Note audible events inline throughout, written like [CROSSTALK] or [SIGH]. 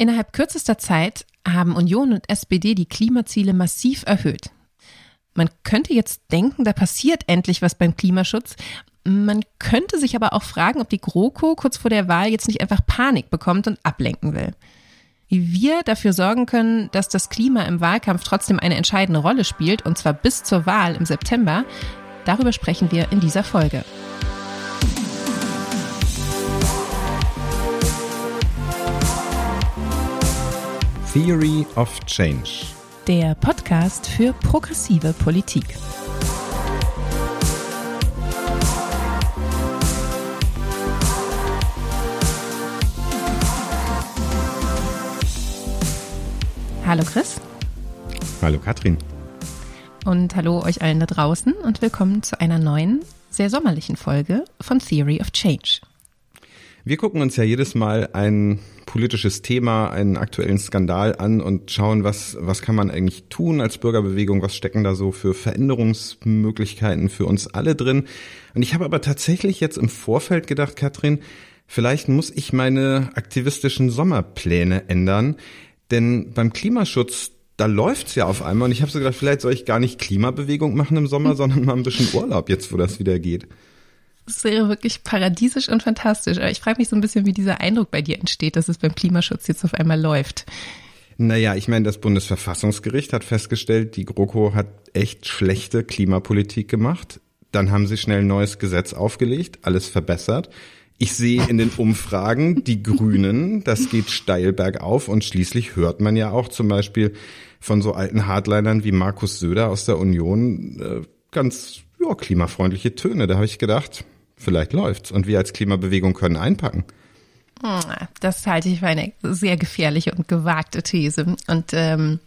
Innerhalb kürzester Zeit haben Union und SPD die Klimaziele massiv erhöht. Man könnte jetzt denken, da passiert endlich was beim Klimaschutz. Man könnte sich aber auch fragen, ob die GroKo kurz vor der Wahl jetzt nicht einfach Panik bekommt und ablenken will. Wie wir dafür sorgen können, dass das Klima im Wahlkampf trotzdem eine entscheidende Rolle spielt, und zwar bis zur Wahl im September, darüber sprechen wir in dieser Folge. Theory of Change. Der Podcast für progressive Politik. Hallo Chris. Hallo Katrin. Und hallo euch allen da draußen und willkommen zu einer neuen, sehr sommerlichen Folge von Theory of Change. Wir gucken uns ja jedes Mal ein politisches Thema, einen aktuellen Skandal an und schauen, was, was kann man eigentlich tun als Bürgerbewegung, was stecken da so für Veränderungsmöglichkeiten für uns alle drin. Und ich habe aber tatsächlich jetzt im Vorfeld gedacht, Katrin, vielleicht muss ich meine aktivistischen Sommerpläne ändern, denn beim Klimaschutz, da läuft's ja auf einmal und ich habe so gedacht, vielleicht soll ich gar nicht Klimabewegung machen im Sommer, sondern mal ein bisschen Urlaub jetzt, wo das wieder geht. Das wäre wirklich paradiesisch und fantastisch. Aber ich frage mich so ein bisschen, wie dieser Eindruck bei dir entsteht, dass es beim Klimaschutz jetzt auf einmal läuft. Naja, ich meine, das Bundesverfassungsgericht hat festgestellt, die GroKo hat echt schlechte Klimapolitik gemacht. Dann haben sie schnell ein neues Gesetz aufgelegt, alles verbessert. Ich sehe in den Umfragen die [LAUGHS] Grünen, das geht steil bergauf und schließlich hört man ja auch zum Beispiel von so alten Hardlinern wie Markus Söder aus der Union äh, ganz ja, klimafreundliche Töne. Da habe ich gedacht, vielleicht läuft's. Und wir als Klimabewegung können einpacken. Hm, das halte ich für eine sehr gefährliche und gewagte These. Und ähm,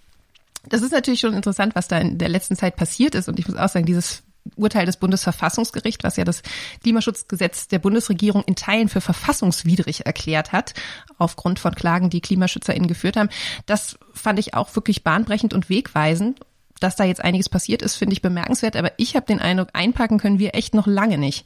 das ist natürlich schon interessant, was da in der letzten Zeit passiert ist. Und ich muss auch sagen, dieses Urteil des Bundesverfassungsgerichts, was ja das Klimaschutzgesetz der Bundesregierung in Teilen für verfassungswidrig erklärt hat, aufgrund von Klagen, die KlimaschützerInnen geführt haben, das fand ich auch wirklich bahnbrechend und wegweisend. Dass da jetzt einiges passiert ist, finde ich bemerkenswert, aber ich habe den Eindruck, einpacken können wir echt noch lange nicht.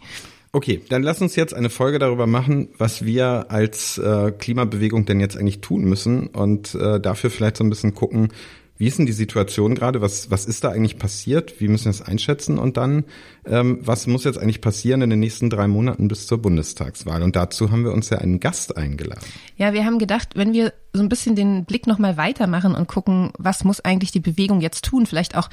Okay, dann lass uns jetzt eine Folge darüber machen, was wir als äh, Klimabewegung denn jetzt eigentlich tun müssen und äh, dafür vielleicht so ein bisschen gucken, wie ist denn die Situation gerade? Was, was ist da eigentlich passiert? Wie müssen wir das einschätzen? Und dann, ähm, was muss jetzt eigentlich passieren in den nächsten drei Monaten bis zur Bundestagswahl? Und dazu haben wir uns ja einen Gast eingeladen. Ja, wir haben gedacht, wenn wir so ein bisschen den Blick nochmal weitermachen und gucken, was muss eigentlich die Bewegung jetzt tun? Vielleicht auch,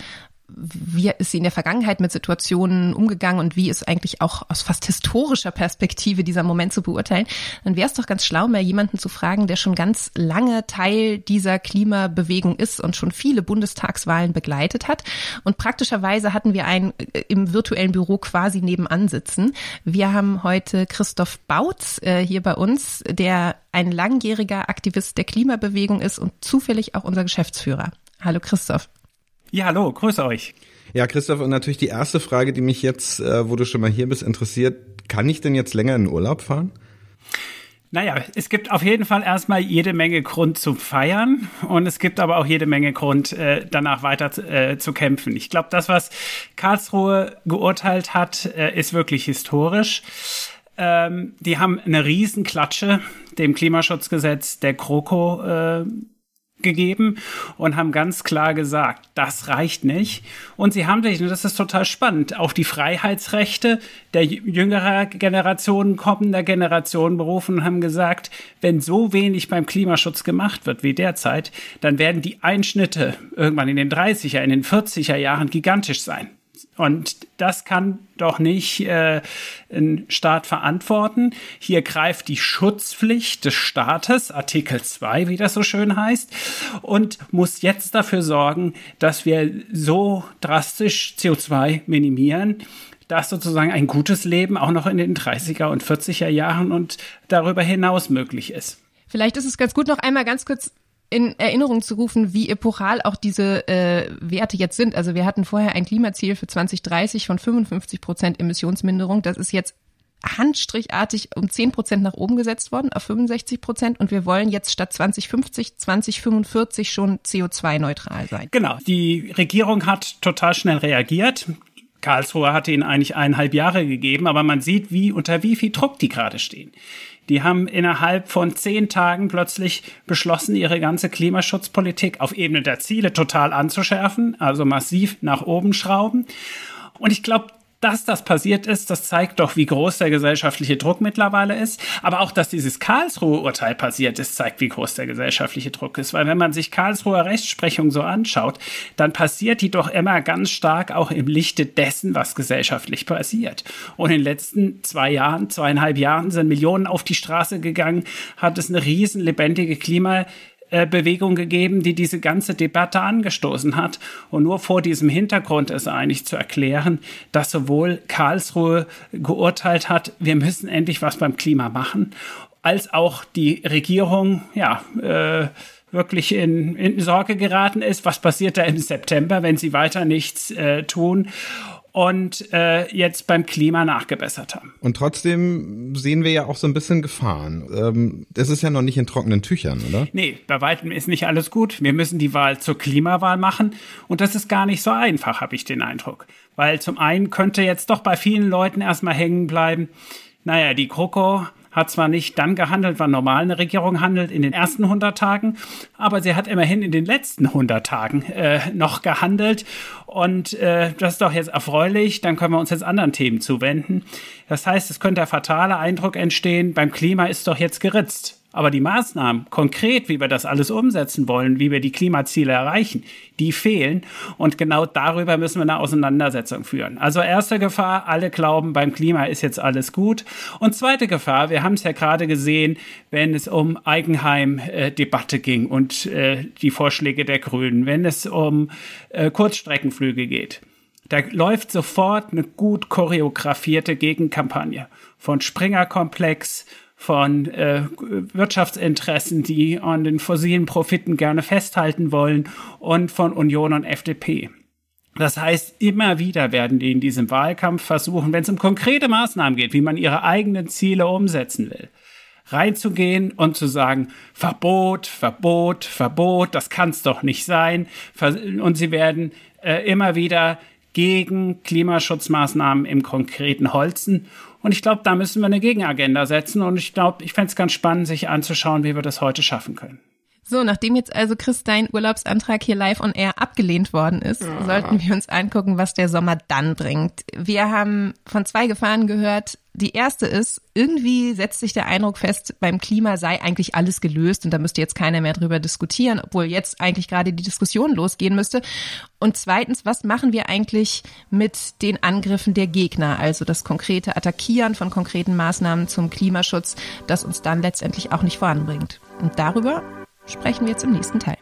wie ist sie in der Vergangenheit mit Situationen umgegangen und wie ist eigentlich auch aus fast historischer Perspektive dieser Moment zu beurteilen, dann wäre es doch ganz schlau, mal jemanden zu fragen, der schon ganz lange Teil dieser Klimabewegung ist und schon viele Bundestagswahlen begleitet hat. Und praktischerweise hatten wir einen äh, im virtuellen Büro quasi nebenan sitzen. Wir haben heute Christoph Bautz äh, hier bei uns, der ein langjähriger Aktivist der Klimabewegung ist und zufällig auch unser Geschäftsführer. Hallo Christoph. Ja, hallo, grüße euch. Ja, Christoph, und natürlich die erste Frage, die mich jetzt, äh, wo du schon mal hier bist, interessiert, kann ich denn jetzt länger in Urlaub fahren? Naja, es gibt auf jeden Fall erstmal jede Menge Grund zum Feiern und es gibt aber auch jede Menge Grund, äh, danach weiter äh, zu kämpfen. Ich glaube, das, was Karlsruhe geurteilt hat, äh, ist wirklich historisch. Ähm, die haben eine Riesenklatsche dem Klimaschutzgesetz der GroKo äh, gegeben und haben ganz klar gesagt, das reicht nicht. Und sie haben sich, und das ist total spannend, auf die Freiheitsrechte der jüngeren Generationen, kommender Generationen berufen und haben gesagt, wenn so wenig beim Klimaschutz gemacht wird wie derzeit, dann werden die Einschnitte irgendwann in den 30er, in den 40er Jahren gigantisch sein. Und das kann doch nicht äh, ein Staat verantworten. Hier greift die Schutzpflicht des Staates, Artikel 2, wie das so schön heißt, und muss jetzt dafür sorgen, dass wir so drastisch CO2 minimieren, dass sozusagen ein gutes Leben auch noch in den 30er und 40er Jahren und darüber hinaus möglich ist. Vielleicht ist es ganz gut, noch einmal ganz kurz in Erinnerung zu rufen, wie epochal auch diese äh, Werte jetzt sind. Also wir hatten vorher ein Klimaziel für 2030 von 55 Prozent Emissionsminderung. Das ist jetzt handstrichartig um 10 Prozent nach oben gesetzt worden, auf 65 Prozent. Und wir wollen jetzt statt 2050, 2045 schon CO2-neutral sein. Genau. Die Regierung hat total schnell reagiert. Karlsruhe hatte ihnen eigentlich eineinhalb Jahre gegeben, aber man sieht, wie unter wie viel Druck die gerade stehen. Die haben innerhalb von zehn Tagen plötzlich beschlossen, ihre ganze Klimaschutzpolitik auf Ebene der Ziele total anzuschärfen, also massiv nach oben schrauben. Und ich glaube, dass das passiert ist, das zeigt doch, wie groß der gesellschaftliche Druck mittlerweile ist. Aber auch, dass dieses Karlsruhe-Urteil passiert ist, zeigt, wie groß der gesellschaftliche Druck ist. Weil wenn man sich Karlsruher Rechtsprechung so anschaut, dann passiert die doch immer ganz stark auch im Lichte dessen, was gesellschaftlich passiert. Und in den letzten zwei Jahren, zweieinhalb Jahren sind Millionen auf die Straße gegangen, hat es eine riesen lebendige Klima äh, Bewegung gegeben, die diese ganze Debatte angestoßen hat. Und nur vor diesem Hintergrund ist eigentlich zu erklären, dass sowohl Karlsruhe geurteilt hat, wir müssen endlich was beim Klima machen, als auch die Regierung, ja, äh, wirklich in, in Sorge geraten ist. Was passiert da im September, wenn sie weiter nichts äh, tun? Und äh, jetzt beim Klima nachgebessert haben. Und trotzdem sehen wir ja auch so ein bisschen Gefahren. Ähm, das ist ja noch nicht in trockenen Tüchern, oder? Nee, bei weitem ist nicht alles gut. Wir müssen die Wahl zur Klimawahl machen und das ist gar nicht so einfach, habe ich den Eindruck. Weil zum einen könnte jetzt doch bei vielen Leuten erstmal hängen bleiben, naja, die Kroko hat zwar nicht dann gehandelt, wann normal eine Regierung handelt, in den ersten 100 Tagen, aber sie hat immerhin in den letzten 100 Tagen äh, noch gehandelt. Und äh, das ist doch jetzt erfreulich. Dann können wir uns jetzt anderen Themen zuwenden. Das heißt, es könnte der fatale Eindruck entstehen, beim Klima ist doch jetzt geritzt. Aber die Maßnahmen, konkret, wie wir das alles umsetzen wollen, wie wir die Klimaziele erreichen, die fehlen. Und genau darüber müssen wir eine Auseinandersetzung führen. Also erste Gefahr, alle glauben, beim Klima ist jetzt alles gut. Und zweite Gefahr, wir haben es ja gerade gesehen, wenn es um Eigenheim-Debatte ging und äh, die Vorschläge der Grünen, wenn es um äh, Kurzstreckenflüge geht. Da läuft sofort eine gut choreografierte Gegenkampagne von Springer-Komplex, von äh, Wirtschaftsinteressen, die an den fossilen Profiten gerne festhalten wollen und von Union und FDP. Das heißt, immer wieder werden die in diesem Wahlkampf versuchen, wenn es um konkrete Maßnahmen geht, wie man ihre eigenen Ziele umsetzen will, reinzugehen und zu sagen, Verbot, Verbot, Verbot, das kann es doch nicht sein. Und sie werden äh, immer wieder gegen Klimaschutzmaßnahmen im konkreten holzen und ich glaube, da müssen wir eine Gegenagenda setzen. Und ich glaube, ich fände es ganz spannend, sich anzuschauen, wie wir das heute schaffen können. So, nachdem jetzt also Chris dein Urlaubsantrag hier live on air abgelehnt worden ist, ja. sollten wir uns angucken, was der Sommer dann bringt. Wir haben von zwei Gefahren gehört. Die erste ist, irgendwie setzt sich der Eindruck fest, beim Klima sei eigentlich alles gelöst und da müsste jetzt keiner mehr drüber diskutieren, obwohl jetzt eigentlich gerade die Diskussion losgehen müsste. Und zweitens, was machen wir eigentlich mit den Angriffen der Gegner, also das konkrete Attackieren von konkreten Maßnahmen zum Klimaschutz, das uns dann letztendlich auch nicht voranbringt? Und darüber sprechen wir jetzt im nächsten Teil.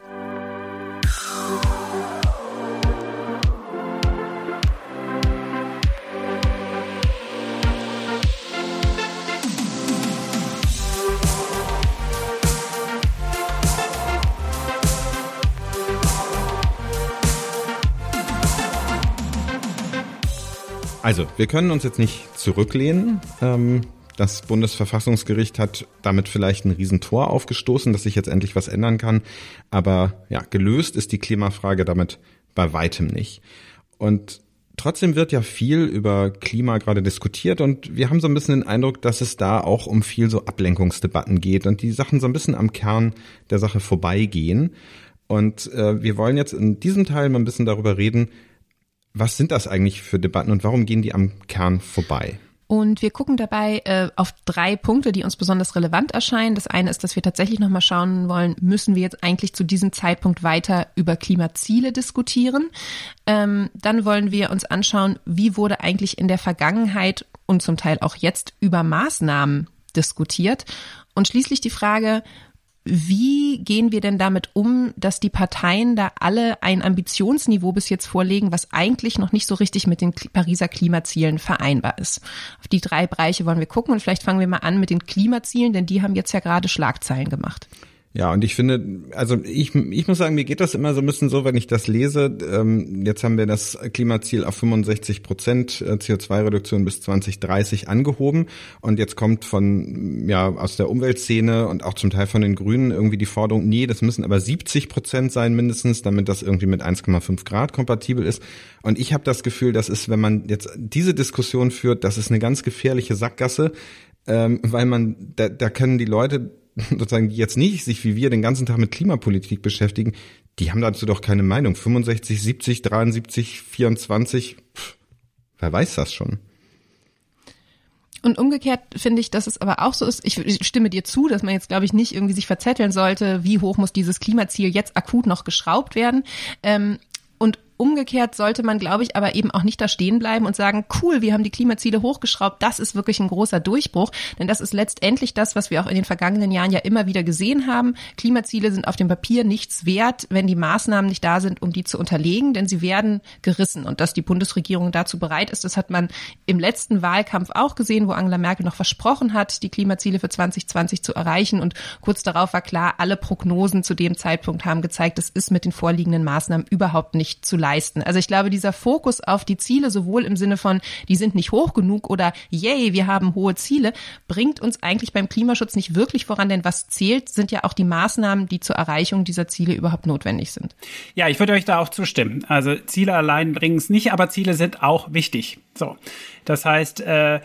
Also, wir können uns jetzt nicht zurücklehnen. Ähm, das Bundesverfassungsgericht hat damit vielleicht ein Riesentor aufgestoßen, dass sich jetzt endlich was ändern kann. Aber ja, gelöst ist die Klimafrage damit bei weitem nicht. Und trotzdem wird ja viel über Klima gerade diskutiert und wir haben so ein bisschen den Eindruck, dass es da auch um viel so Ablenkungsdebatten geht und die Sachen so ein bisschen am Kern der Sache vorbeigehen. Und äh, wir wollen jetzt in diesem Teil mal ein bisschen darüber reden, was sind das eigentlich für Debatten und warum gehen die am Kern vorbei? Und wir gucken dabei äh, auf drei Punkte, die uns besonders relevant erscheinen. Das eine ist, dass wir tatsächlich nochmal schauen wollen, müssen wir jetzt eigentlich zu diesem Zeitpunkt weiter über Klimaziele diskutieren. Ähm, dann wollen wir uns anschauen, wie wurde eigentlich in der Vergangenheit und zum Teil auch jetzt über Maßnahmen diskutiert. Und schließlich die Frage, wie gehen wir denn damit um, dass die Parteien da alle ein Ambitionsniveau bis jetzt vorlegen, was eigentlich noch nicht so richtig mit den Pariser Klimazielen vereinbar ist? Auf die drei Bereiche wollen wir gucken und vielleicht fangen wir mal an mit den Klimazielen, denn die haben jetzt ja gerade Schlagzeilen gemacht. Ja, und ich finde, also ich, ich muss sagen, mir geht das immer so ein bisschen so, wenn ich das lese. Ähm, jetzt haben wir das Klimaziel auf 65 Prozent äh, CO2-Reduktion bis 2030 angehoben. Und jetzt kommt von, ja, aus der Umweltszene und auch zum Teil von den Grünen irgendwie die Forderung, nee, das müssen aber 70 Prozent sein mindestens, damit das irgendwie mit 1,5 Grad kompatibel ist. Und ich habe das Gefühl, das ist, wenn man jetzt diese Diskussion führt, das ist eine ganz gefährliche Sackgasse ähm, weil man, da, da können die Leute sozusagen, die jetzt nicht sich wie wir den ganzen Tag mit Klimapolitik beschäftigen, die haben dazu doch keine Meinung. 65, 70, 73, 24, pff, wer weiß das schon? Und umgekehrt finde ich, dass es aber auch so ist, ich stimme dir zu, dass man jetzt, glaube ich, nicht irgendwie sich verzetteln sollte, wie hoch muss dieses Klimaziel jetzt akut noch geschraubt werden. Ähm, Umgekehrt sollte man, glaube ich, aber eben auch nicht da stehen bleiben und sagen, cool, wir haben die Klimaziele hochgeschraubt, das ist wirklich ein großer Durchbruch, denn das ist letztendlich das, was wir auch in den vergangenen Jahren ja immer wieder gesehen haben. Klimaziele sind auf dem Papier nichts wert, wenn die Maßnahmen nicht da sind, um die zu unterlegen, denn sie werden gerissen. Und dass die Bundesregierung dazu bereit ist, das hat man im letzten Wahlkampf auch gesehen, wo Angela Merkel noch versprochen hat, die Klimaziele für 2020 zu erreichen. Und kurz darauf war klar, alle Prognosen zu dem Zeitpunkt haben gezeigt, es ist mit den vorliegenden Maßnahmen überhaupt nicht zu leisten leisten. Also ich glaube, dieser Fokus auf die Ziele, sowohl im Sinne von, die sind nicht hoch genug oder yay, wir haben hohe Ziele, bringt uns eigentlich beim Klimaschutz nicht wirklich voran, denn was zählt, sind ja auch die Maßnahmen, die zur Erreichung dieser Ziele überhaupt notwendig sind. Ja, ich würde euch da auch zustimmen. Also Ziele allein bringen es nicht, aber Ziele sind auch wichtig. So, das heißt, äh,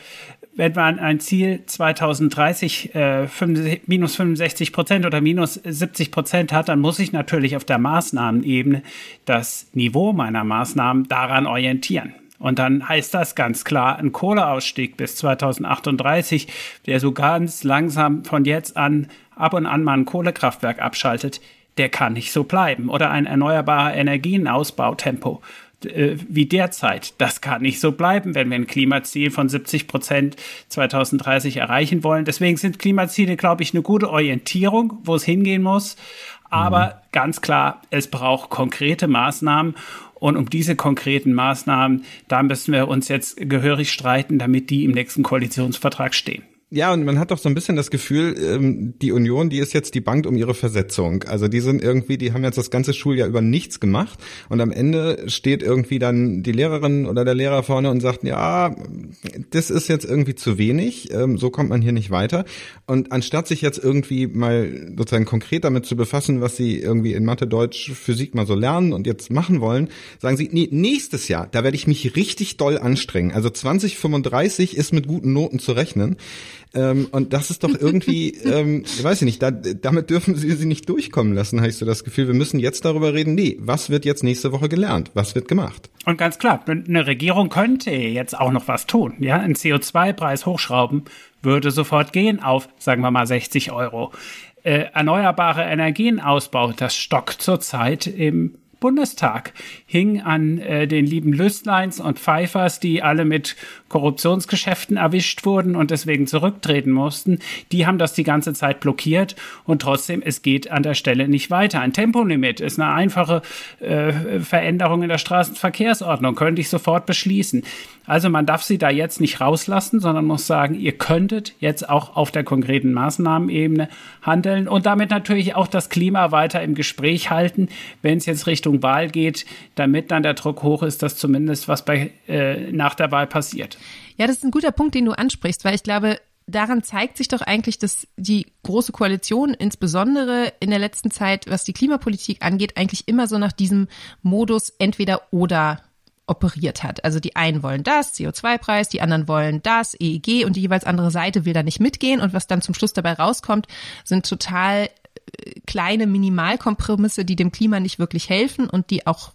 wenn man ein Ziel 2030 äh, 65, minus 65 Prozent oder minus 70 Prozent hat, dann muss ich natürlich auf der Maßnahmenebene das Niveau meiner Maßnahmen daran orientieren. Und dann heißt das ganz klar, ein Kohleausstieg bis 2038, der so ganz langsam von jetzt an ab und an mal ein Kohlekraftwerk abschaltet, der kann nicht so bleiben. Oder ein erneuerbarer Energienausbautempo äh, wie derzeit. Das kann nicht so bleiben, wenn wir ein Klimaziel von 70 Prozent 2030 erreichen wollen. Deswegen sind Klimaziele, glaube ich, eine gute Orientierung, wo es hingehen muss. Aber mhm. ganz klar, es braucht konkrete Maßnahmen. Und um diese konkreten Maßnahmen, da müssen wir uns jetzt gehörig streiten, damit die im nächsten Koalitionsvertrag stehen. Ja, und man hat doch so ein bisschen das Gefühl, ähm, die Union, die ist jetzt die Bank um ihre Versetzung. Also die sind irgendwie, die haben jetzt das ganze Schuljahr über nichts gemacht und am Ende steht irgendwie dann die Lehrerin oder der Lehrer vorne und sagt, ja, das ist jetzt irgendwie zu wenig, ähm, so kommt man hier nicht weiter. Und anstatt sich jetzt irgendwie mal sozusagen konkret damit zu befassen, was sie irgendwie in Mathe, Deutsch, Physik mal so lernen und jetzt machen wollen, sagen sie, nee, nächstes Jahr, da werde ich mich richtig doll anstrengen. Also 2035 ist mit guten Noten zu rechnen. Ähm, und das ist doch irgendwie, [LAUGHS] ähm, ich weiß nicht, da, damit dürfen sie sie nicht durchkommen lassen, habe ich so das Gefühl. Wir müssen jetzt darüber reden, nee, was wird jetzt nächste Woche gelernt? Was wird gemacht? Und ganz klar, eine Regierung könnte jetzt auch noch was tun. Ja, einen CO2-Preis hochschrauben würde sofort gehen auf, sagen wir mal, 60 Euro. Äh, erneuerbare Energienausbau, das stockt zurzeit im Bundestag hing an äh, den lieben Lüstleins und Pfeifers, die alle mit Korruptionsgeschäften erwischt wurden und deswegen zurücktreten mussten. Die haben das die ganze Zeit blockiert und trotzdem, es geht an der Stelle nicht weiter. Ein Tempolimit ist eine einfache äh, Veränderung in der Straßenverkehrsordnung, könnte ich sofort beschließen. Also man darf sie da jetzt nicht rauslassen, sondern muss sagen, ihr könntet jetzt auch auf der konkreten Maßnahmenebene handeln und damit natürlich auch das Klima weiter im Gespräch halten, wenn es jetzt Richtung Wahl geht, damit dann der Druck hoch ist, dass zumindest was bei, äh, nach der Wahl passiert. Ja, das ist ein guter Punkt, den du ansprichst, weil ich glaube, daran zeigt sich doch eigentlich, dass die Große Koalition insbesondere in der letzten Zeit, was die Klimapolitik angeht, eigentlich immer so nach diesem Modus entweder oder operiert hat. Also die einen wollen das, CO2-Preis, die anderen wollen das, EEG und die jeweils andere Seite will da nicht mitgehen und was dann zum Schluss dabei rauskommt, sind total äh, kleine Minimalkompromisse, die dem Klima nicht wirklich helfen und die auch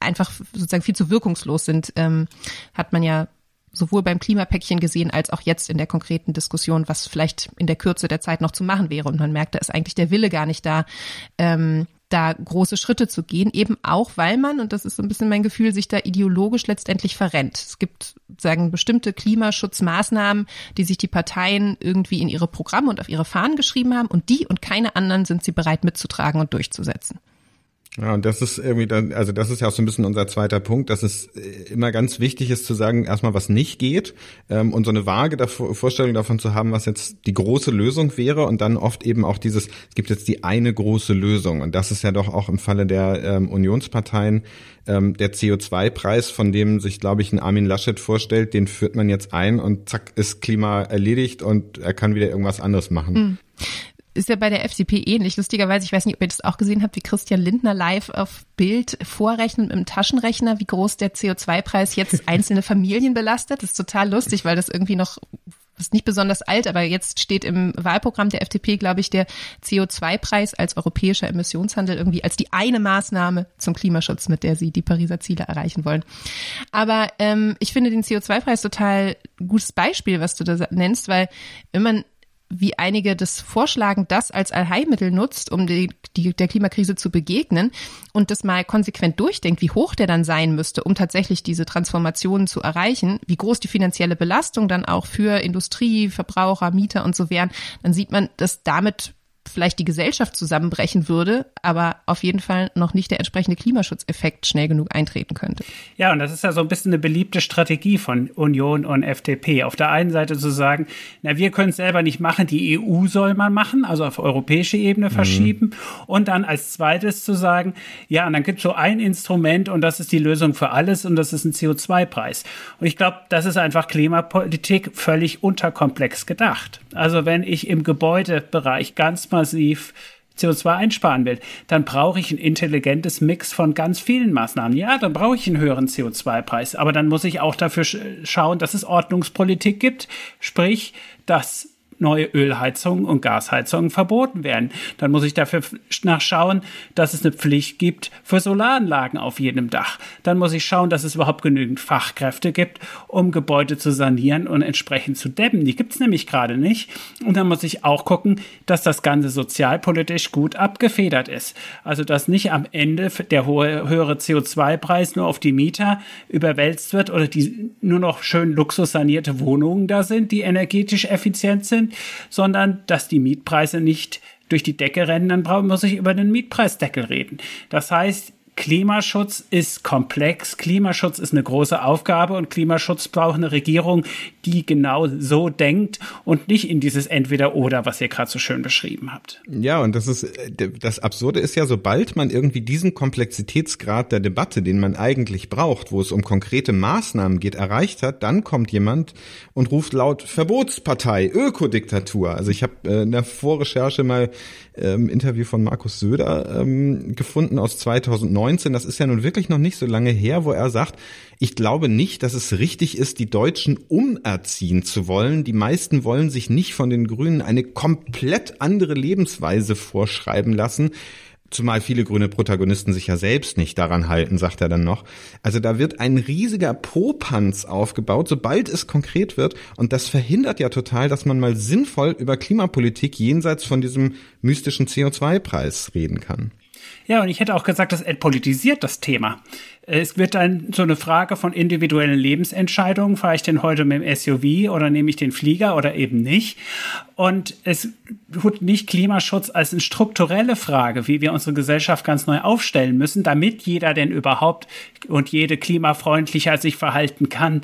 einfach sozusagen viel zu wirkungslos sind, ähm, hat man ja sowohl beim Klimapäckchen gesehen als auch jetzt in der konkreten Diskussion, was vielleicht in der Kürze der Zeit noch zu machen wäre. Und man merkt, da ist eigentlich der Wille gar nicht da, ähm, da große Schritte zu gehen, eben auch, weil man, und das ist so ein bisschen mein Gefühl, sich da ideologisch letztendlich verrennt. Es gibt, sagen, bestimmte Klimaschutzmaßnahmen, die sich die Parteien irgendwie in ihre Programme und auf ihre Fahnen geschrieben haben und die und keine anderen sind sie bereit mitzutragen und durchzusetzen. Ja, und das ist irgendwie dann, also das ist ja auch so ein bisschen unser zweiter Punkt, dass es äh, immer ganz wichtig ist zu sagen, erstmal was nicht geht ähm, und so eine vage davor, Vorstellung davon zu haben, was jetzt die große Lösung wäre und dann oft eben auch dieses, es gibt jetzt die eine große Lösung und das ist ja doch auch im Falle der ähm, Unionsparteien ähm, der CO2-Preis, von dem sich, glaube ich, ein Armin Laschet vorstellt, den führt man jetzt ein und zack ist Klima erledigt und er kann wieder irgendwas anderes machen. Mhm ist ja bei der FDP ähnlich. Lustigerweise, ich weiß nicht, ob ihr das auch gesehen habt, wie Christian Lindner live auf Bild vorrechnet mit dem Taschenrechner, wie groß der CO2-Preis jetzt [LAUGHS] einzelne Familien belastet. Das ist total lustig, weil das irgendwie noch ist nicht besonders alt, aber jetzt steht im Wahlprogramm der FDP, glaube ich, der CO2-Preis als europäischer Emissionshandel irgendwie als die eine Maßnahme zum Klimaschutz, mit der sie die Pariser Ziele erreichen wollen. Aber ähm, ich finde den CO2-Preis total gutes Beispiel, was du da nennst, weil wenn man wie einige das vorschlagen, das als Allheilmittel nutzt, um die, die, der Klimakrise zu begegnen und das mal konsequent durchdenkt, wie hoch der dann sein müsste, um tatsächlich diese Transformationen zu erreichen, wie groß die finanzielle Belastung dann auch für Industrie, Verbraucher, Mieter und so wären, dann sieht man, dass damit vielleicht die Gesellschaft zusammenbrechen würde, aber auf jeden Fall noch nicht der entsprechende Klimaschutzeffekt schnell genug eintreten könnte. Ja, und das ist ja so ein bisschen eine beliebte Strategie von Union und FDP. Auf der einen Seite zu sagen, na, wir können es selber nicht machen, die EU soll man machen, also auf europäische Ebene mhm. verschieben. Mhm. Und dann als zweites zu sagen, ja, und dann gibt es so ein Instrument und das ist die Lösung für alles und das ist ein CO2-Preis. Und ich glaube, das ist einfach Klimapolitik völlig unterkomplex gedacht. Also wenn ich im Gebäudebereich ganz massiv CO2 einsparen will, dann brauche ich ein intelligentes Mix von ganz vielen Maßnahmen. Ja, dann brauche ich einen höheren CO2-Preis, aber dann muss ich auch dafür schauen, dass es Ordnungspolitik gibt, sprich, dass neue Ölheizungen und Gasheizungen verboten werden. Dann muss ich dafür nachschauen, dass es eine Pflicht gibt für Solaranlagen auf jedem Dach. Dann muss ich schauen, dass es überhaupt genügend Fachkräfte gibt, um Gebäude zu sanieren und entsprechend zu dämmen. Die gibt es nämlich gerade nicht. Und dann muss ich auch gucken, dass das Ganze sozialpolitisch gut abgefedert ist. Also dass nicht am Ende der hohe, höhere CO2-Preis nur auf die Mieter überwälzt wird oder die nur noch schön luxussanierte Wohnungen da sind, die energetisch effizient sind, sondern dass die Mietpreise nicht durch die Decke rennen, dann muss ich über den Mietpreisdeckel reden. Das heißt, Klimaschutz ist komplex, Klimaschutz ist eine große Aufgabe und Klimaschutz braucht eine Regierung, die genau so denkt und nicht in dieses Entweder-Oder, was ihr gerade so schön beschrieben habt. Ja, und das ist, das Absurde ist ja, sobald man irgendwie diesen Komplexitätsgrad der Debatte, den man eigentlich braucht, wo es um konkrete Maßnahmen geht, erreicht hat, dann kommt jemand und ruft laut Verbotspartei, Ökodiktatur. Also ich habe äh, in der Vorrecherche mal ähm, Interview von Markus Söder ähm, gefunden aus 2019. Das ist ja nun wirklich noch nicht so lange her, wo er sagt, ich glaube nicht, dass es richtig ist, die Deutschen umerziehen zu wollen. Die meisten wollen sich nicht von den Grünen eine komplett andere Lebensweise vorschreiben lassen. Zumal viele grüne Protagonisten sich ja selbst nicht daran halten, sagt er dann noch. Also da wird ein riesiger Popanz aufgebaut, sobald es konkret wird. Und das verhindert ja total, dass man mal sinnvoll über Klimapolitik jenseits von diesem mystischen CO2-Preis reden kann. Ja, und ich hätte auch gesagt, das entpolitisiert das Thema. Es wird dann so eine Frage von individuellen Lebensentscheidungen. Fahre ich denn heute mit dem SUV oder nehme ich den Flieger oder eben nicht? Und es wird nicht Klimaschutz als eine strukturelle Frage, wie wir unsere Gesellschaft ganz neu aufstellen müssen, damit jeder denn überhaupt und jede klimafreundlicher sich verhalten kann,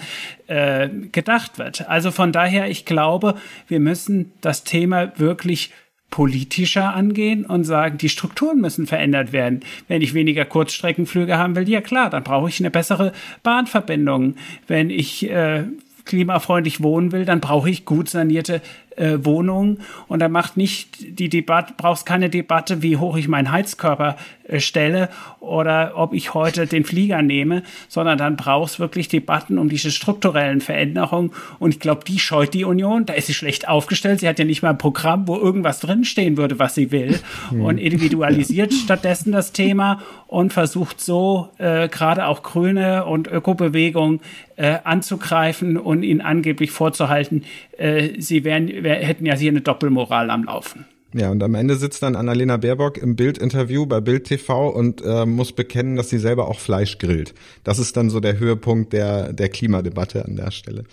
äh, gedacht wird. Also von daher, ich glaube, wir müssen das Thema wirklich politischer angehen und sagen, die Strukturen müssen verändert werden. Wenn ich weniger Kurzstreckenflüge haben will, ja klar, dann brauche ich eine bessere Bahnverbindung. Wenn ich äh, klimafreundlich wohnen will, dann brauche ich gut sanierte äh, Wohnungen und da macht nicht die Debatte, brauchst keine Debatte, wie hoch ich meinen Heizkörper stelle oder ob ich heute den Flieger nehme, sondern dann brauchst wirklich Debatten um diese strukturellen Veränderungen und ich glaube, die scheut die Union, da ist sie schlecht aufgestellt, sie hat ja nicht mal ein Programm, wo irgendwas drinstehen würde, was sie will hm. und individualisiert stattdessen das Thema und versucht so äh, gerade auch Grüne und Ökobewegung äh, anzugreifen und ihnen angeblich vorzuhalten, äh, sie wären wir hätten ja hier eine Doppelmoral am Laufen. Ja, und am Ende sitzt dann Annalena Baerbock im Bild-Interview bei Bild TV und äh, muss bekennen, dass sie selber auch Fleisch grillt. Das ist dann so der Höhepunkt der, der Klimadebatte an der Stelle.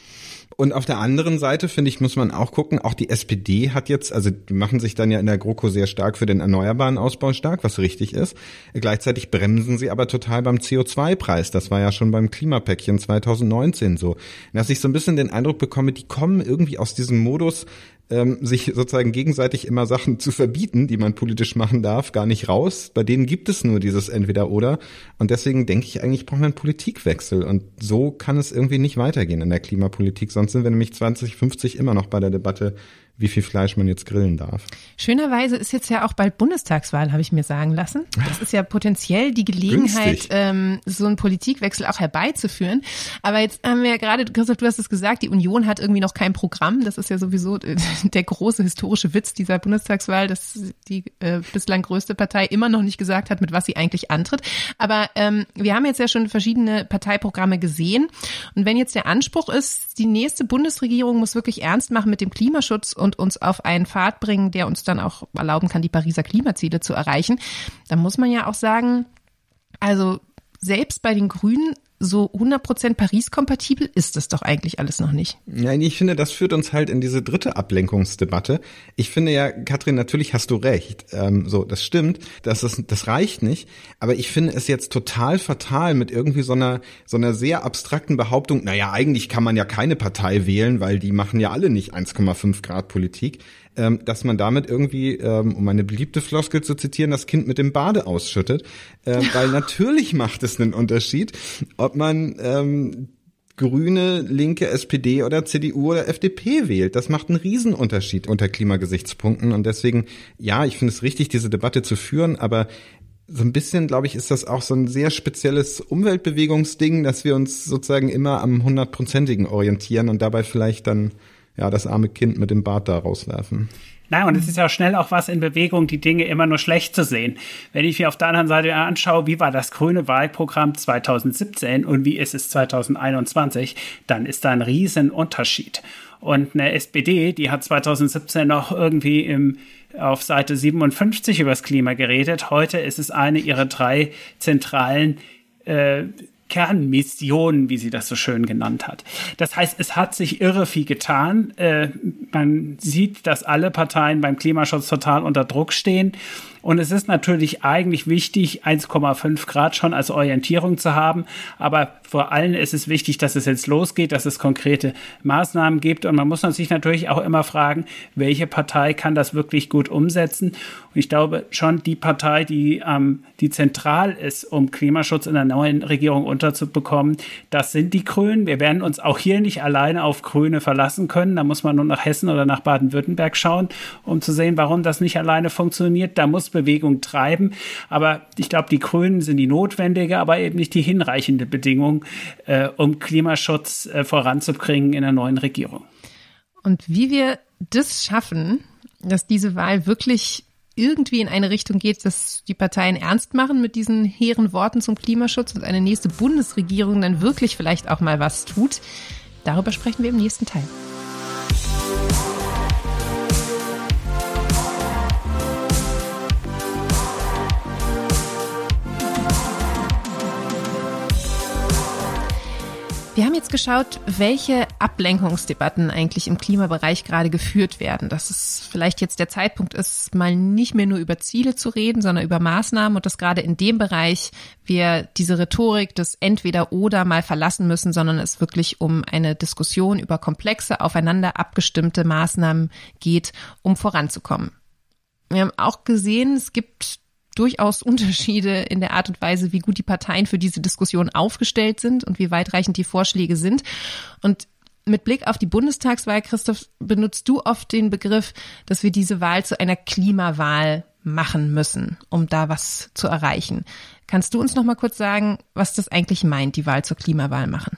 Und auf der anderen Seite, finde ich, muss man auch gucken, auch die SPD hat jetzt, also die machen sich dann ja in der GroKo sehr stark für den erneuerbaren Ausbau stark, was richtig ist. Gleichzeitig bremsen sie aber total beim CO2-Preis. Das war ja schon beim Klimapäckchen 2019 so. Dass ich so ein bisschen den Eindruck bekomme, die kommen irgendwie aus diesem Modus, ähm, sich sozusagen gegenseitig immer Sachen zu verbieten, die man politisch machen darf, gar nicht raus. Bei denen gibt es nur dieses Entweder-Oder. Und deswegen denke ich eigentlich, brauchen wir einen Politikwechsel. Und so kann es irgendwie nicht weitergehen in der Klimapolitik. Sonst sind wir nämlich 2050 immer noch bei der Debatte, wie viel Fleisch man jetzt grillen darf. Schönerweise ist jetzt ja auch bald Bundestagswahl, habe ich mir sagen lassen. Das ist ja potenziell die Gelegenheit, ähm, so einen Politikwechsel auch herbeizuführen. Aber jetzt haben wir ja gerade, Christoph, du hast es gesagt, die Union hat irgendwie noch kein Programm. Das ist ja sowieso [LAUGHS] der große historische Witz dieser Bundestagswahl, dass die äh, bislang größte Partei immer noch nicht gesagt hat, mit was sie eigentlich antritt. Aber ähm, wir haben jetzt ja schon verschiedene Parteiprogramme gesehen. Und wenn jetzt der Anspruch ist, die nächste Bundesregierung muss wirklich ernst machen mit dem Klimaschutz und uns auf einen Pfad bringen, der uns dann auch erlauben kann, die Pariser Klimaziele zu erreichen, dann muss man ja auch sagen, also selbst bei den Grünen so 100% Paris-kompatibel ist das doch eigentlich alles noch nicht. Ja, ich finde, das führt uns halt in diese dritte Ablenkungsdebatte. Ich finde ja, Katrin, natürlich hast du recht. Ähm, so, das stimmt. Das, ist, das reicht nicht. Aber ich finde es jetzt total fatal mit irgendwie so einer, so einer sehr abstrakten Behauptung, naja, eigentlich kann man ja keine Partei wählen, weil die machen ja alle nicht 1,5 Grad Politik ähm, dass man damit irgendwie, ähm, um eine beliebte Floskel zu zitieren, das Kind mit dem Bade ausschüttet. Äh, [LAUGHS] weil natürlich macht es einen Unterschied, ob man ähm, Grüne, Linke, SPD oder CDU oder FDP wählt. Das macht einen Riesenunterschied unter Klimagesichtspunkten. Und deswegen, ja, ich finde es richtig, diese Debatte zu führen, aber so ein bisschen, glaube ich, ist das auch so ein sehr spezielles Umweltbewegungsding, dass wir uns sozusagen immer am hundertprozentigen orientieren und dabei vielleicht dann ja, das arme Kind mit dem Bart da rauswerfen. Nein, und es ist ja schnell auch was in Bewegung, die Dinge immer nur schlecht zu sehen. Wenn ich mir auf der anderen Seite anschaue, wie war das grüne Wahlprogramm 2017 und wie ist es 2021, dann ist da ein Riesenunterschied. Und eine SPD, die hat 2017 noch irgendwie im, auf Seite 57 über das Klima geredet. Heute ist es eine ihrer drei zentralen äh, Kernmission, wie sie das so schön genannt hat. Das heißt, es hat sich irre viel getan. Äh, man sieht, dass alle Parteien beim Klimaschutz total unter Druck stehen. Und es ist natürlich eigentlich wichtig, 1,5 Grad schon als Orientierung zu haben. Aber vor allem ist es wichtig, dass es jetzt losgeht, dass es konkrete Maßnahmen gibt. Und man muss sich natürlich auch immer fragen, welche Partei kann das wirklich gut umsetzen? Und ich glaube schon, die Partei, die, ähm, die zentral ist, um Klimaschutz in der neuen Regierung unterzubekommen, das sind die Grünen. Wir werden uns auch hier nicht alleine auf Grüne verlassen können. Da muss man nur nach Hessen oder nach Baden-Württemberg schauen, um zu sehen, warum das nicht alleine funktioniert. Da muss Bewegung treiben. Aber ich glaube, die Grünen sind die notwendige, aber eben nicht die hinreichende Bedingung, äh, um Klimaschutz äh, voranzubringen in der neuen Regierung. Und wie wir das schaffen, dass diese Wahl wirklich irgendwie in eine Richtung geht, dass die Parteien ernst machen mit diesen hehren Worten zum Klimaschutz und eine nächste Bundesregierung dann wirklich vielleicht auch mal was tut, darüber sprechen wir im nächsten Teil. Wir haben jetzt geschaut, welche Ablenkungsdebatten eigentlich im Klimabereich gerade geführt werden. Dass es vielleicht jetzt der Zeitpunkt ist, mal nicht mehr nur über Ziele zu reden, sondern über Maßnahmen und dass gerade in dem Bereich wir diese Rhetorik des Entweder oder mal verlassen müssen, sondern es wirklich um eine Diskussion über komplexe, aufeinander abgestimmte Maßnahmen geht, um voranzukommen. Wir haben auch gesehen, es gibt durchaus Unterschiede in der Art und Weise, wie gut die Parteien für diese Diskussion aufgestellt sind und wie weitreichend die Vorschläge sind. Und mit Blick auf die Bundestagswahl, Christoph, benutzt du oft den Begriff, dass wir diese Wahl zu einer Klimawahl machen müssen, um da was zu erreichen. Kannst du uns noch mal kurz sagen, was das eigentlich meint, die Wahl zur Klimawahl machen?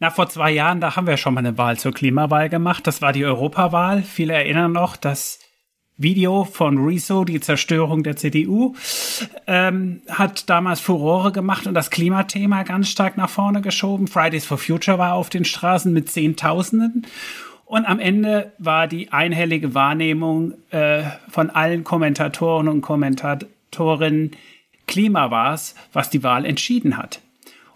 Na, vor zwei Jahren, da haben wir schon mal eine Wahl zur Klimawahl gemacht. Das war die Europawahl. Viele erinnern noch, dass Video von Rezo, die Zerstörung der CDU, ähm, hat damals Furore gemacht und das Klimathema ganz stark nach vorne geschoben. Fridays for Future war auf den Straßen mit Zehntausenden. Und am Ende war die einhellige Wahrnehmung äh, von allen Kommentatoren und Kommentatorinnen, Klima war es, was die Wahl entschieden hat.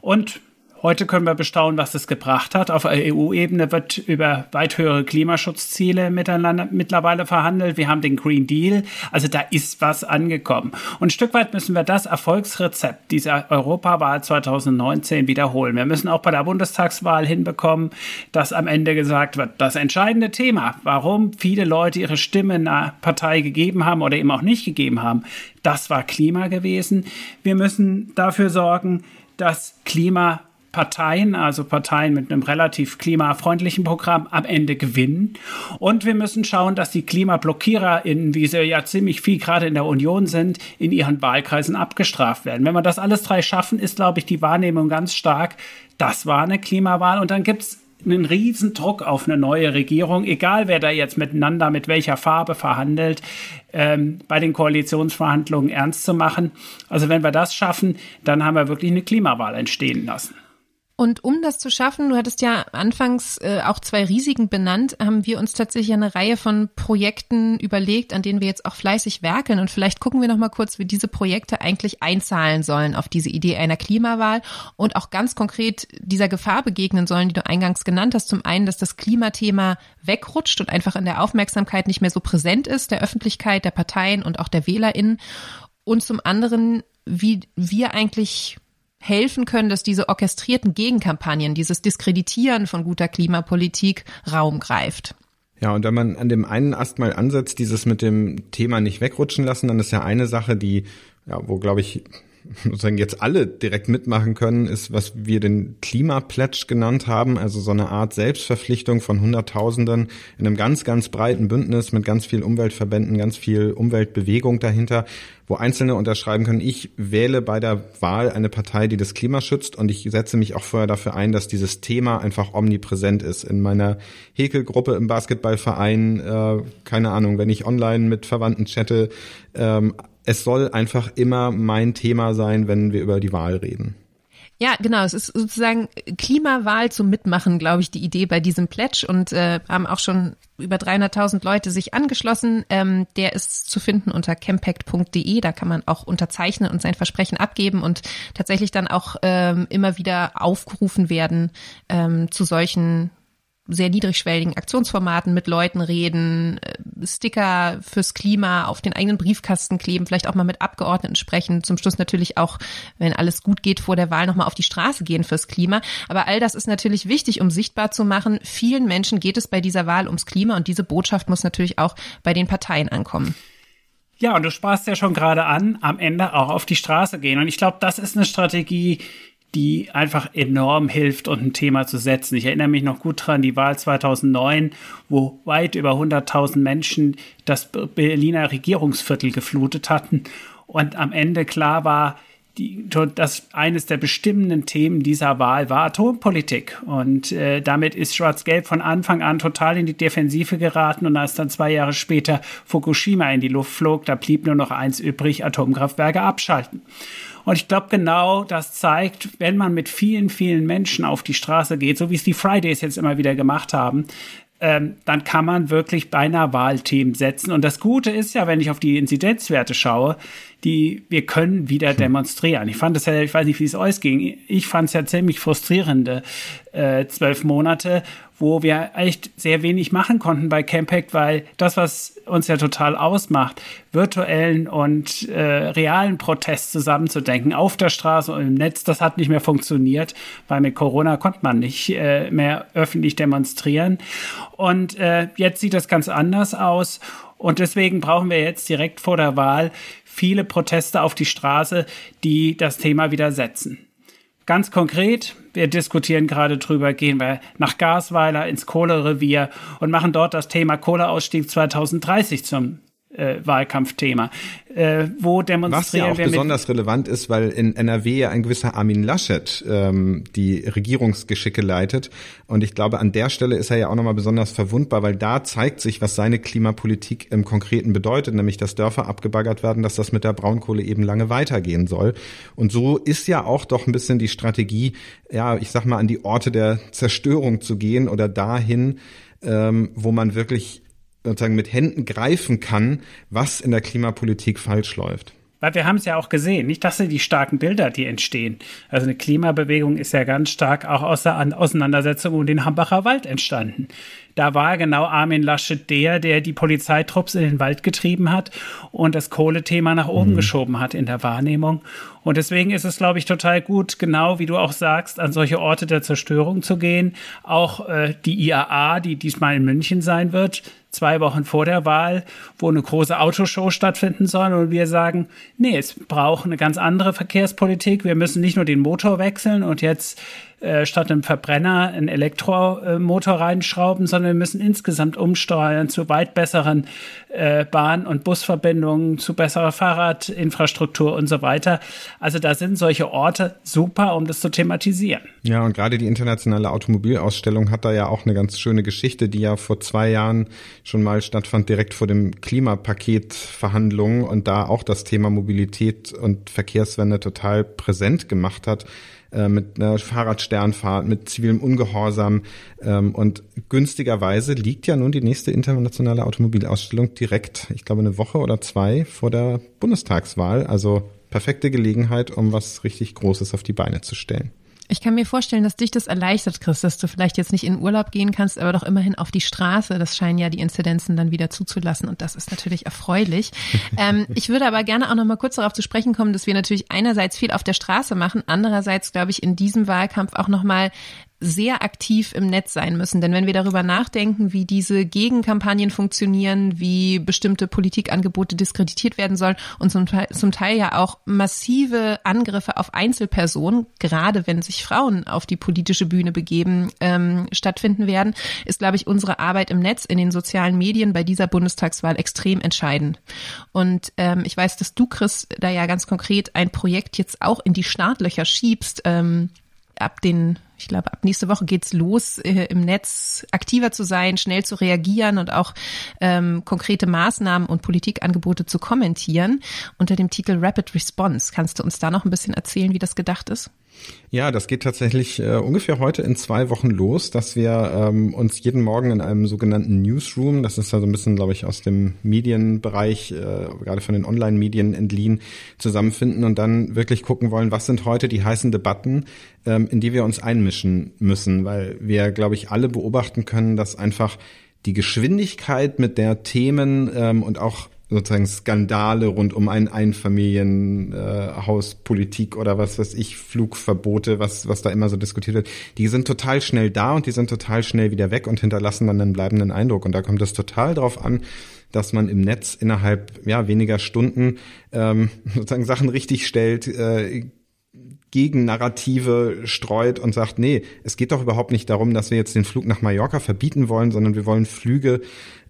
Und Heute können wir bestaunen, was es gebracht hat. Auf EU-Ebene wird über weit höhere Klimaschutzziele miteinander mittlerweile verhandelt. Wir haben den Green Deal. Also da ist was angekommen. Und ein Stück weit müssen wir das Erfolgsrezept dieser Europawahl 2019 wiederholen. Wir müssen auch bei der Bundestagswahl hinbekommen, dass am Ende gesagt wird, das entscheidende Thema, warum viele Leute ihre Stimme einer Partei gegeben haben oder eben auch nicht gegeben haben, das war Klima gewesen. Wir müssen dafür sorgen, dass Klima Parteien, also Parteien mit einem relativ klimafreundlichen Programm, am Ende gewinnen. Und wir müssen schauen, dass die KlimablockiererInnen, wie sie ja ziemlich viel gerade in der Union sind, in ihren Wahlkreisen abgestraft werden. Wenn wir das alles drei schaffen, ist, glaube ich, die Wahrnehmung ganz stark, das war eine Klimawahl. Und dann gibt's einen riesen Druck auf eine neue Regierung, egal wer da jetzt miteinander mit welcher Farbe verhandelt, ähm, bei den Koalitionsverhandlungen ernst zu machen. Also wenn wir das schaffen, dann haben wir wirklich eine Klimawahl entstehen lassen. Und um das zu schaffen, du hattest ja anfangs äh, auch zwei Risiken benannt, haben wir uns tatsächlich eine Reihe von Projekten überlegt, an denen wir jetzt auch fleißig werkeln. Und vielleicht gucken wir noch mal kurz, wie diese Projekte eigentlich einzahlen sollen auf diese Idee einer Klimawahl und auch ganz konkret dieser Gefahr begegnen sollen, die du eingangs genannt hast. Zum einen, dass das Klimathema wegrutscht und einfach in der Aufmerksamkeit nicht mehr so präsent ist, der Öffentlichkeit, der Parteien und auch der WählerInnen. Und zum anderen, wie wir eigentlich helfen können, dass diese orchestrierten Gegenkampagnen, dieses Diskreditieren von guter Klimapolitik Raum greift. Ja, und wenn man an dem einen Ast mal ansetzt, dieses mit dem Thema nicht wegrutschen lassen, dann ist ja eine Sache, die, ja, wo glaube ich sozusagen jetzt alle direkt mitmachen können, ist, was wir den Klimapledge genannt haben, also so eine Art Selbstverpflichtung von Hunderttausenden in einem ganz, ganz breiten Bündnis mit ganz viel Umweltverbänden, ganz viel Umweltbewegung dahinter, wo Einzelne unterschreiben können, ich wähle bei der Wahl eine Partei, die das Klima schützt und ich setze mich auch vorher dafür ein, dass dieses Thema einfach omnipräsent ist. In meiner Häkelgruppe im Basketballverein, äh, keine Ahnung, wenn ich online mit Verwandten chatte, ähm, es soll einfach immer mein Thema sein, wenn wir über die Wahl reden. Ja, genau. Es ist sozusagen Klimawahl zum Mitmachen, glaube ich, die Idee bei diesem Pledge und äh, haben auch schon über 300.000 Leute sich angeschlossen. Ähm, der ist zu finden unter campact.de. Da kann man auch unterzeichnen und sein Versprechen abgeben und tatsächlich dann auch ähm, immer wieder aufgerufen werden ähm, zu solchen sehr niedrigschwelligen Aktionsformaten mit Leuten reden, äh, Sticker fürs Klima auf den eigenen Briefkasten kleben, vielleicht auch mal mit Abgeordneten sprechen, zum Schluss natürlich auch, wenn alles gut geht, vor der Wahl nochmal auf die Straße gehen fürs Klima. Aber all das ist natürlich wichtig, um sichtbar zu machen, vielen Menschen geht es bei dieser Wahl ums Klima und diese Botschaft muss natürlich auch bei den Parteien ankommen. Ja, und du sparst ja schon gerade an, am Ende auch auf die Straße gehen. Und ich glaube, das ist eine Strategie, die einfach enorm hilft, und ein Thema zu setzen. Ich erinnere mich noch gut dran, die Wahl 2009, wo weit über 100.000 Menschen das Berliner Regierungsviertel geflutet hatten und am Ende klar war, die, das eines der bestimmenden Themen dieser Wahl war Atompolitik. Und äh, damit ist Schwarz-Gelb von Anfang an total in die Defensive geraten. Und als dann zwei Jahre später Fukushima in die Luft flog, da blieb nur noch eins übrig, Atomkraftwerke abschalten. Und ich glaube, genau das zeigt, wenn man mit vielen, vielen Menschen auf die Straße geht, so wie es die Fridays jetzt immer wieder gemacht haben, ähm, dann kann man wirklich beinahe Wahlthemen setzen. Und das Gute ist ja, wenn ich auf die Inzidenzwerte schaue, die wir können wieder hm. demonstrieren. Ich fand es ja, ich weiß nicht, wie es euch ging. Ich fand es ja ziemlich frustrierende äh, zwölf Monate, wo wir echt sehr wenig machen konnten bei Campact, weil das, was uns ja total ausmacht, virtuellen und äh, realen Protest zusammenzudenken, auf der Straße und im Netz, das hat nicht mehr funktioniert, weil mit Corona konnte man nicht äh, mehr öffentlich demonstrieren. Und äh, jetzt sieht das ganz anders aus. Und deswegen brauchen wir jetzt direkt vor der Wahl viele Proteste auf die Straße, die das Thema wieder setzen. Ganz konkret, wir diskutieren gerade drüber, gehen wir nach Gasweiler ins Kohlerevier und machen dort das Thema Kohleausstieg 2030 zum äh, Wahlkampfthema. Äh, wo demonstrieren Was ja auch besonders relevant ist, weil in NRW ja ein gewisser Armin Laschet ähm, die Regierungsgeschicke leitet. Und ich glaube, an der Stelle ist er ja auch nochmal besonders verwundbar, weil da zeigt sich, was seine Klimapolitik im Konkreten bedeutet, nämlich dass Dörfer abgebaggert werden, dass das mit der Braunkohle eben lange weitergehen soll. Und so ist ja auch doch ein bisschen die Strategie, ja, ich sag mal, an die Orte der Zerstörung zu gehen oder dahin, ähm, wo man wirklich sozusagen mit Händen greifen kann, was in der Klimapolitik falsch läuft. Weil wir haben es ja auch gesehen, nicht, dass sie die starken Bilder, die entstehen. Also eine Klimabewegung ist ja ganz stark auch aus der Auseinandersetzung um den Hambacher Wald entstanden. Da war genau Armin Laschet der, der die Polizeitrupps in den Wald getrieben hat und das Kohlethema nach oben mhm. geschoben hat in der Wahrnehmung. Und deswegen ist es, glaube ich, total gut, genau wie du auch sagst, an solche Orte der Zerstörung zu gehen. Auch äh, die IAA, die diesmal in München sein wird, zwei Wochen vor der Wahl, wo eine große Autoshow stattfinden soll. Und wir sagen, nee, es braucht eine ganz andere Verkehrspolitik. Wir müssen nicht nur den Motor wechseln und jetzt äh, statt einem Verbrenner einen Elektromotor reinschrauben, sondern wir müssen insgesamt umsteuern zu weit besseren äh, Bahn- und Busverbindungen, zu besserer Fahrradinfrastruktur und so weiter. Also da sind solche Orte super, um das zu thematisieren. Ja, und gerade die internationale Automobilausstellung hat da ja auch eine ganz schöne Geschichte, die ja vor zwei Jahren schon mal stattfand, direkt vor dem Klimapaketverhandlungen und da auch das Thema Mobilität und Verkehrswende total präsent gemacht hat äh, mit einer Fahrradsternfahrt, mit zivilem Ungehorsam. Ähm, und günstigerweise liegt ja nun die nächste internationale Automobilausstellung direkt, ich glaube, eine Woche oder zwei vor der Bundestagswahl. Also perfekte Gelegenheit, um was richtig Großes auf die Beine zu stellen. Ich kann mir vorstellen, dass dich das erleichtert, Chris, dass du vielleicht jetzt nicht in Urlaub gehen kannst, aber doch immerhin auf die Straße. Das scheinen ja die Inzidenzen dann wieder zuzulassen und das ist natürlich erfreulich. [LAUGHS] ähm, ich würde aber gerne auch noch mal kurz darauf zu sprechen kommen, dass wir natürlich einerseits viel auf der Straße machen, andererseits glaube ich in diesem Wahlkampf auch noch mal sehr aktiv im Netz sein müssen. Denn wenn wir darüber nachdenken, wie diese Gegenkampagnen funktionieren, wie bestimmte Politikangebote diskreditiert werden sollen und zum Teil, zum Teil ja auch massive Angriffe auf Einzelpersonen, gerade wenn sich Frauen auf die politische Bühne begeben, ähm, stattfinden werden, ist, glaube ich, unsere Arbeit im Netz, in den sozialen Medien bei dieser Bundestagswahl extrem entscheidend. Und ähm, ich weiß, dass du, Chris, da ja ganz konkret ein Projekt jetzt auch in die Startlöcher schiebst. Ähm, ab den ich glaube, ab nächste Woche geht's los, äh, im Netz aktiver zu sein, schnell zu reagieren und auch ähm, konkrete Maßnahmen und Politikangebote zu kommentieren unter dem Titel Rapid Response. Kannst du uns da noch ein bisschen erzählen, wie das gedacht ist? Ja, das geht tatsächlich äh, ungefähr heute in zwei Wochen los, dass wir ähm, uns jeden Morgen in einem sogenannten Newsroom, das ist ja so ein bisschen, glaube ich, aus dem Medienbereich, äh, gerade von den Online-Medien entliehen, zusammenfinden und dann wirklich gucken wollen, was sind heute die heißen Debatten, ähm, in die wir uns einmischen müssen, weil wir, glaube ich, alle beobachten können, dass einfach die Geschwindigkeit, mit der Themen ähm, und auch sozusagen Skandale rund um ein Einfamilienhaus, äh, oder was weiß ich, Flugverbote, was, was da immer so diskutiert wird, die sind total schnell da und die sind total schnell wieder weg und hinterlassen dann einen bleibenden Eindruck. Und da kommt es total drauf an, dass man im Netz innerhalb ja, weniger Stunden ähm, [LAUGHS] sozusagen Sachen richtig stellt, äh, Gegennarrative streut und sagt, nee, es geht doch überhaupt nicht darum, dass wir jetzt den Flug nach Mallorca verbieten wollen, sondern wir wollen Flüge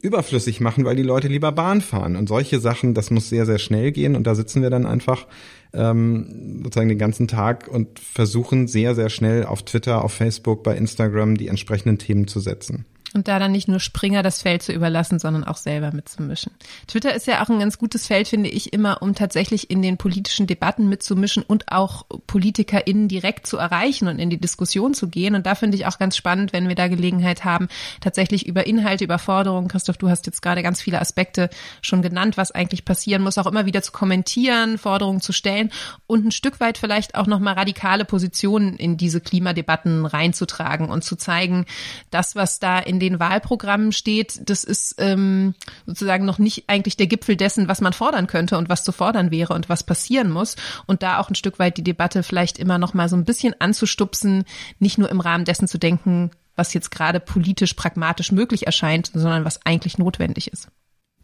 überflüssig machen, weil die Leute lieber Bahn fahren. Und solche Sachen, das muss sehr, sehr schnell gehen. Und da sitzen wir dann einfach ähm, sozusagen den ganzen Tag und versuchen sehr, sehr schnell auf Twitter, auf Facebook, bei Instagram die entsprechenden Themen zu setzen. Und da dann nicht nur Springer das Feld zu überlassen, sondern auch selber mitzumischen. Twitter ist ja auch ein ganz gutes Feld, finde ich, immer, um tatsächlich in den politischen Debatten mitzumischen und auch PolitikerInnen direkt zu erreichen und in die Diskussion zu gehen. Und da finde ich auch ganz spannend, wenn wir da Gelegenheit haben, tatsächlich über Inhalte, über Forderungen, Christoph, du hast jetzt gerade ganz viele Aspekte schon genannt, was eigentlich passieren muss, auch immer wieder zu kommentieren, Forderungen zu stellen und ein Stück weit vielleicht auch nochmal radikale Positionen in diese Klimadebatten reinzutragen und zu zeigen, das, was da in den den Wahlprogrammen steht, das ist ähm, sozusagen noch nicht eigentlich der Gipfel dessen, was man fordern könnte und was zu fordern wäre und was passieren muss. Und da auch ein Stück weit die Debatte vielleicht immer noch mal so ein bisschen anzustupsen, nicht nur im Rahmen dessen zu denken, was jetzt gerade politisch pragmatisch möglich erscheint, sondern was eigentlich notwendig ist.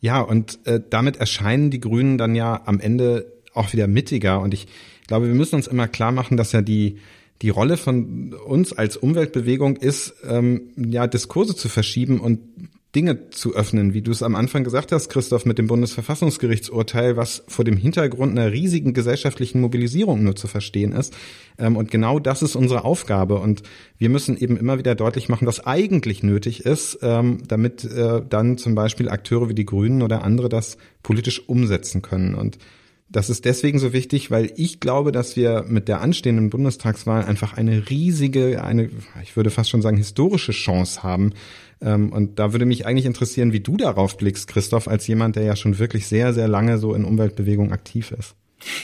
Ja, und äh, damit erscheinen die Grünen dann ja am Ende auch wieder mittiger. Und ich glaube, wir müssen uns immer klar machen, dass ja die die Rolle von uns als Umweltbewegung ist, ähm, ja, Diskurse zu verschieben und Dinge zu öffnen, wie du es am Anfang gesagt hast, Christoph, mit dem Bundesverfassungsgerichtsurteil, was vor dem Hintergrund einer riesigen gesellschaftlichen Mobilisierung nur zu verstehen ist. Ähm, und genau das ist unsere Aufgabe. Und wir müssen eben immer wieder deutlich machen, was eigentlich nötig ist, ähm, damit äh, dann zum Beispiel Akteure wie die Grünen oder andere das politisch umsetzen können. Und das ist deswegen so wichtig, weil ich glaube, dass wir mit der anstehenden Bundestagswahl einfach eine riesige, eine, ich würde fast schon sagen, historische Chance haben. Ähm, und da würde mich eigentlich interessieren, wie du darauf blickst, Christoph, als jemand, der ja schon wirklich sehr, sehr lange so in Umweltbewegung aktiv ist.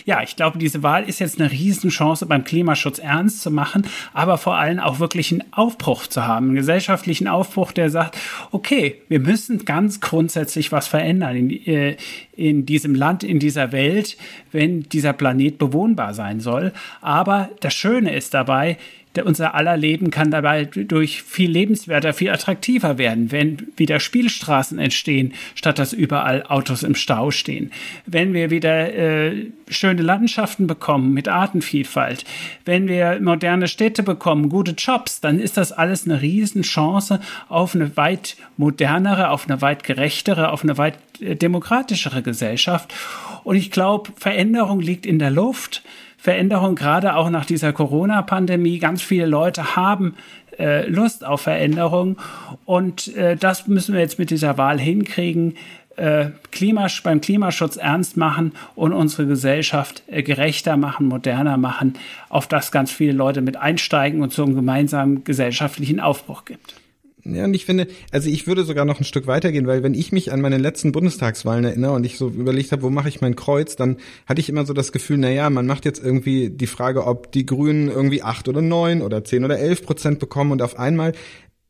Ja, ich glaube, diese Wahl ist jetzt eine Riesenchance, beim Klimaschutz ernst zu machen, aber vor allem auch wirklich einen Aufbruch zu haben, einen gesellschaftlichen Aufbruch, der sagt, okay, wir müssen ganz grundsätzlich was verändern in, äh, in diesem Land, in dieser Welt, wenn dieser Planet bewohnbar sein soll. Aber das Schöne ist dabei, der, unser aller Leben kann dabei durch viel lebenswerter, viel attraktiver werden, wenn wieder Spielstraßen entstehen, statt dass überall Autos im Stau stehen. Wenn wir wieder äh, schöne Landschaften bekommen mit Artenvielfalt, wenn wir moderne Städte bekommen, gute Jobs, dann ist das alles eine Riesenchance auf eine weit modernere, auf eine weit gerechtere, auf eine weit äh, demokratischere Gesellschaft. Und ich glaube, Veränderung liegt in der Luft. Veränderung, gerade auch nach dieser Corona-Pandemie. Ganz viele Leute haben äh, Lust auf Veränderung. Und äh, das müssen wir jetzt mit dieser Wahl hinkriegen. Äh, Klimasch beim Klimaschutz ernst machen und unsere Gesellschaft äh, gerechter machen, moderner machen, auf das ganz viele Leute mit einsteigen und zum gemeinsamen gesellschaftlichen Aufbruch gibt. Ja, und ich finde, also ich würde sogar noch ein Stück weitergehen, weil wenn ich mich an meine letzten Bundestagswahlen erinnere und ich so überlegt habe, wo mache ich mein Kreuz, dann hatte ich immer so das Gefühl, na ja, man macht jetzt irgendwie die Frage, ob die Grünen irgendwie acht oder neun oder zehn oder elf Prozent bekommen und auf einmal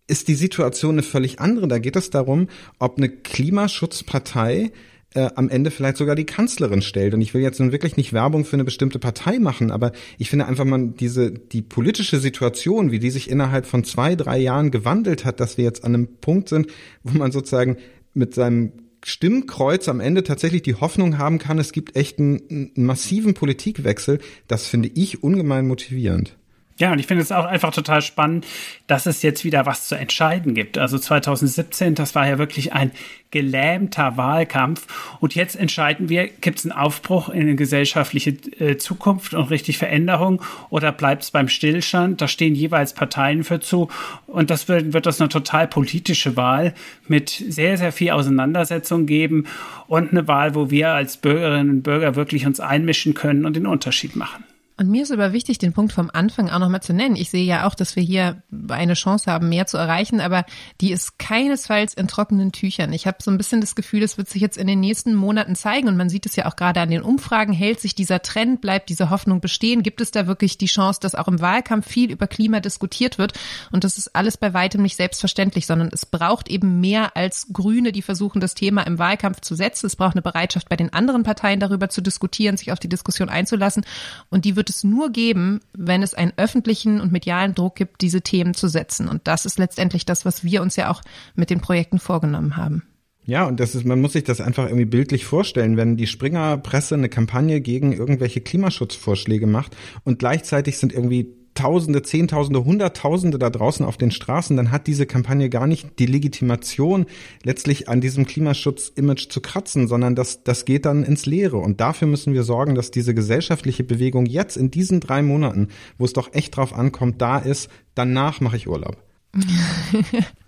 ist die Situation eine völlig andere. Da geht es darum, ob eine Klimaschutzpartei äh, am Ende vielleicht sogar die Kanzlerin stellt. Und ich will jetzt nun wirklich nicht Werbung für eine bestimmte Partei machen, aber ich finde einfach mal diese, die politische Situation, wie die sich innerhalb von zwei, drei Jahren gewandelt hat, dass wir jetzt an einem Punkt sind, wo man sozusagen mit seinem Stimmkreuz am Ende tatsächlich die Hoffnung haben kann, es gibt echt einen, einen massiven Politikwechsel, das finde ich ungemein motivierend. Ja, und ich finde es auch einfach total spannend, dass es jetzt wieder was zu entscheiden gibt. Also 2017, das war ja wirklich ein gelähmter Wahlkampf. Und jetzt entscheiden wir, gibt es einen Aufbruch in eine gesellschaftliche äh, Zukunft und richtig Veränderung oder bleibt es beim Stillstand? Da stehen jeweils Parteien für zu. Und das wird, wird das eine total politische Wahl mit sehr, sehr viel Auseinandersetzung geben und eine Wahl, wo wir als Bürgerinnen und Bürger wirklich uns einmischen können und den Unterschied machen. Und mir ist aber wichtig, den Punkt vom Anfang auch nochmal zu nennen. Ich sehe ja auch, dass wir hier eine Chance haben, mehr zu erreichen, aber die ist keinesfalls in trockenen Tüchern. Ich habe so ein bisschen das Gefühl, es wird sich jetzt in den nächsten Monaten zeigen und man sieht es ja auch gerade an den Umfragen, hält sich dieser Trend, bleibt diese Hoffnung bestehen? Gibt es da wirklich die Chance, dass auch im Wahlkampf viel über Klima diskutiert wird? Und das ist alles bei weitem nicht selbstverständlich, sondern es braucht eben mehr als Grüne, die versuchen, das Thema im Wahlkampf zu setzen. Es braucht eine Bereitschaft bei den anderen Parteien darüber zu diskutieren, sich auf die Diskussion einzulassen und die wird wird es nur geben, wenn es einen öffentlichen und medialen Druck gibt, diese Themen zu setzen. Und das ist letztendlich das, was wir uns ja auch mit den Projekten vorgenommen haben. Ja, und das ist, man muss sich das einfach irgendwie bildlich vorstellen, wenn die Springer-Presse eine Kampagne gegen irgendwelche Klimaschutzvorschläge macht und gleichzeitig sind irgendwie Tausende, Zehntausende, Hunderttausende da draußen auf den Straßen, dann hat diese Kampagne gar nicht die Legitimation, letztlich an diesem Klimaschutz-Image zu kratzen, sondern das, das geht dann ins Leere. Und dafür müssen wir sorgen, dass diese gesellschaftliche Bewegung jetzt in diesen drei Monaten, wo es doch echt drauf ankommt, da ist, danach mache ich Urlaub. [LAUGHS]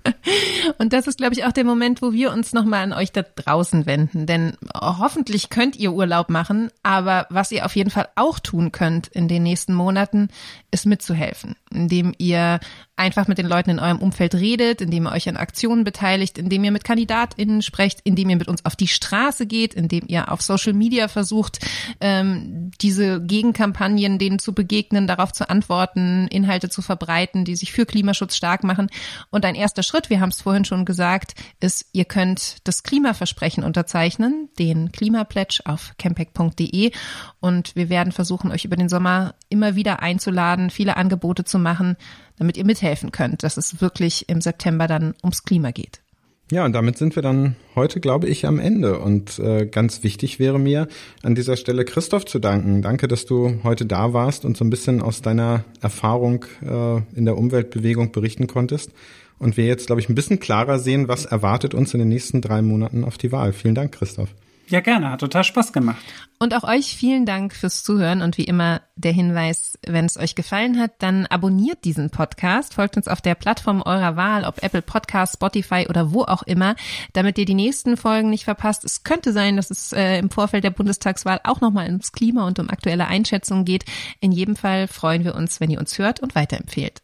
Und das ist, glaube ich, auch der Moment, wo wir uns nochmal an euch da draußen wenden. Denn hoffentlich könnt ihr Urlaub machen, aber was ihr auf jeden Fall auch tun könnt in den nächsten Monaten, ist mitzuhelfen, indem ihr einfach mit den Leuten in eurem Umfeld redet, indem ihr euch an Aktionen beteiligt, indem ihr mit KandidatInnen sprecht, indem ihr mit uns auf die Straße geht, indem ihr auf Social Media versucht, ähm, diese Gegenkampagnen denen zu begegnen, darauf zu antworten, Inhalte zu verbreiten, die sich für Klimaschutz stark machen. Und ein erster Schritt, wir haben es vorhin schon gesagt, ist, ihr könnt das Klimaversprechen unterzeichnen, den Klimapledge auf campact.de und wir werden versuchen, euch über den Sommer immer wieder einzuladen, viele Angebote zu machen, damit ihr mithelfen könnt, dass es wirklich im September dann ums Klima geht. Ja, und damit sind wir dann heute, glaube ich, am Ende. Und äh, ganz wichtig wäre mir, an dieser Stelle Christoph zu danken. Danke, dass du heute da warst und so ein bisschen aus deiner Erfahrung äh, in der Umweltbewegung berichten konntest. Und wir jetzt, glaube ich, ein bisschen klarer sehen, was erwartet uns in den nächsten drei Monaten auf die Wahl. Vielen Dank, Christoph. Ja, gerne. Hat total Spaß gemacht. Und auch euch vielen Dank fürs Zuhören und wie immer der Hinweis, wenn es euch gefallen hat, dann abonniert diesen Podcast, folgt uns auf der Plattform eurer Wahl, ob Apple Podcast, Spotify oder wo auch immer, damit ihr die nächsten Folgen nicht verpasst. Es könnte sein, dass es äh, im Vorfeld der Bundestagswahl auch nochmal ums Klima und um aktuelle Einschätzungen geht. In jedem Fall freuen wir uns, wenn ihr uns hört und weiterempfehlt.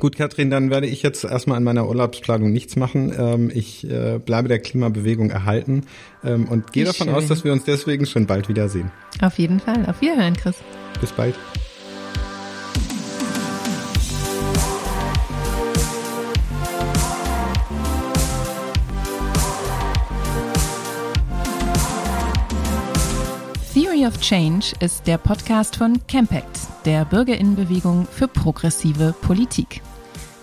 Gut, Katrin, dann werde ich jetzt erstmal an meiner Urlaubsplanung nichts machen. Ähm, ich äh, bleibe der Klimabewegung erhalten ähm, und gehe davon schön. aus, dass wir uns deswegen schon bald wiedersehen. Auf jeden Fall. Auf Wiederhören, Chris. Bis bald. Army of Change ist der Podcast von Campact, der Bürgerinnenbewegung für progressive Politik.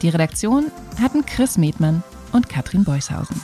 Die Redaktion hatten Chris Medmann und Katrin Beushausen.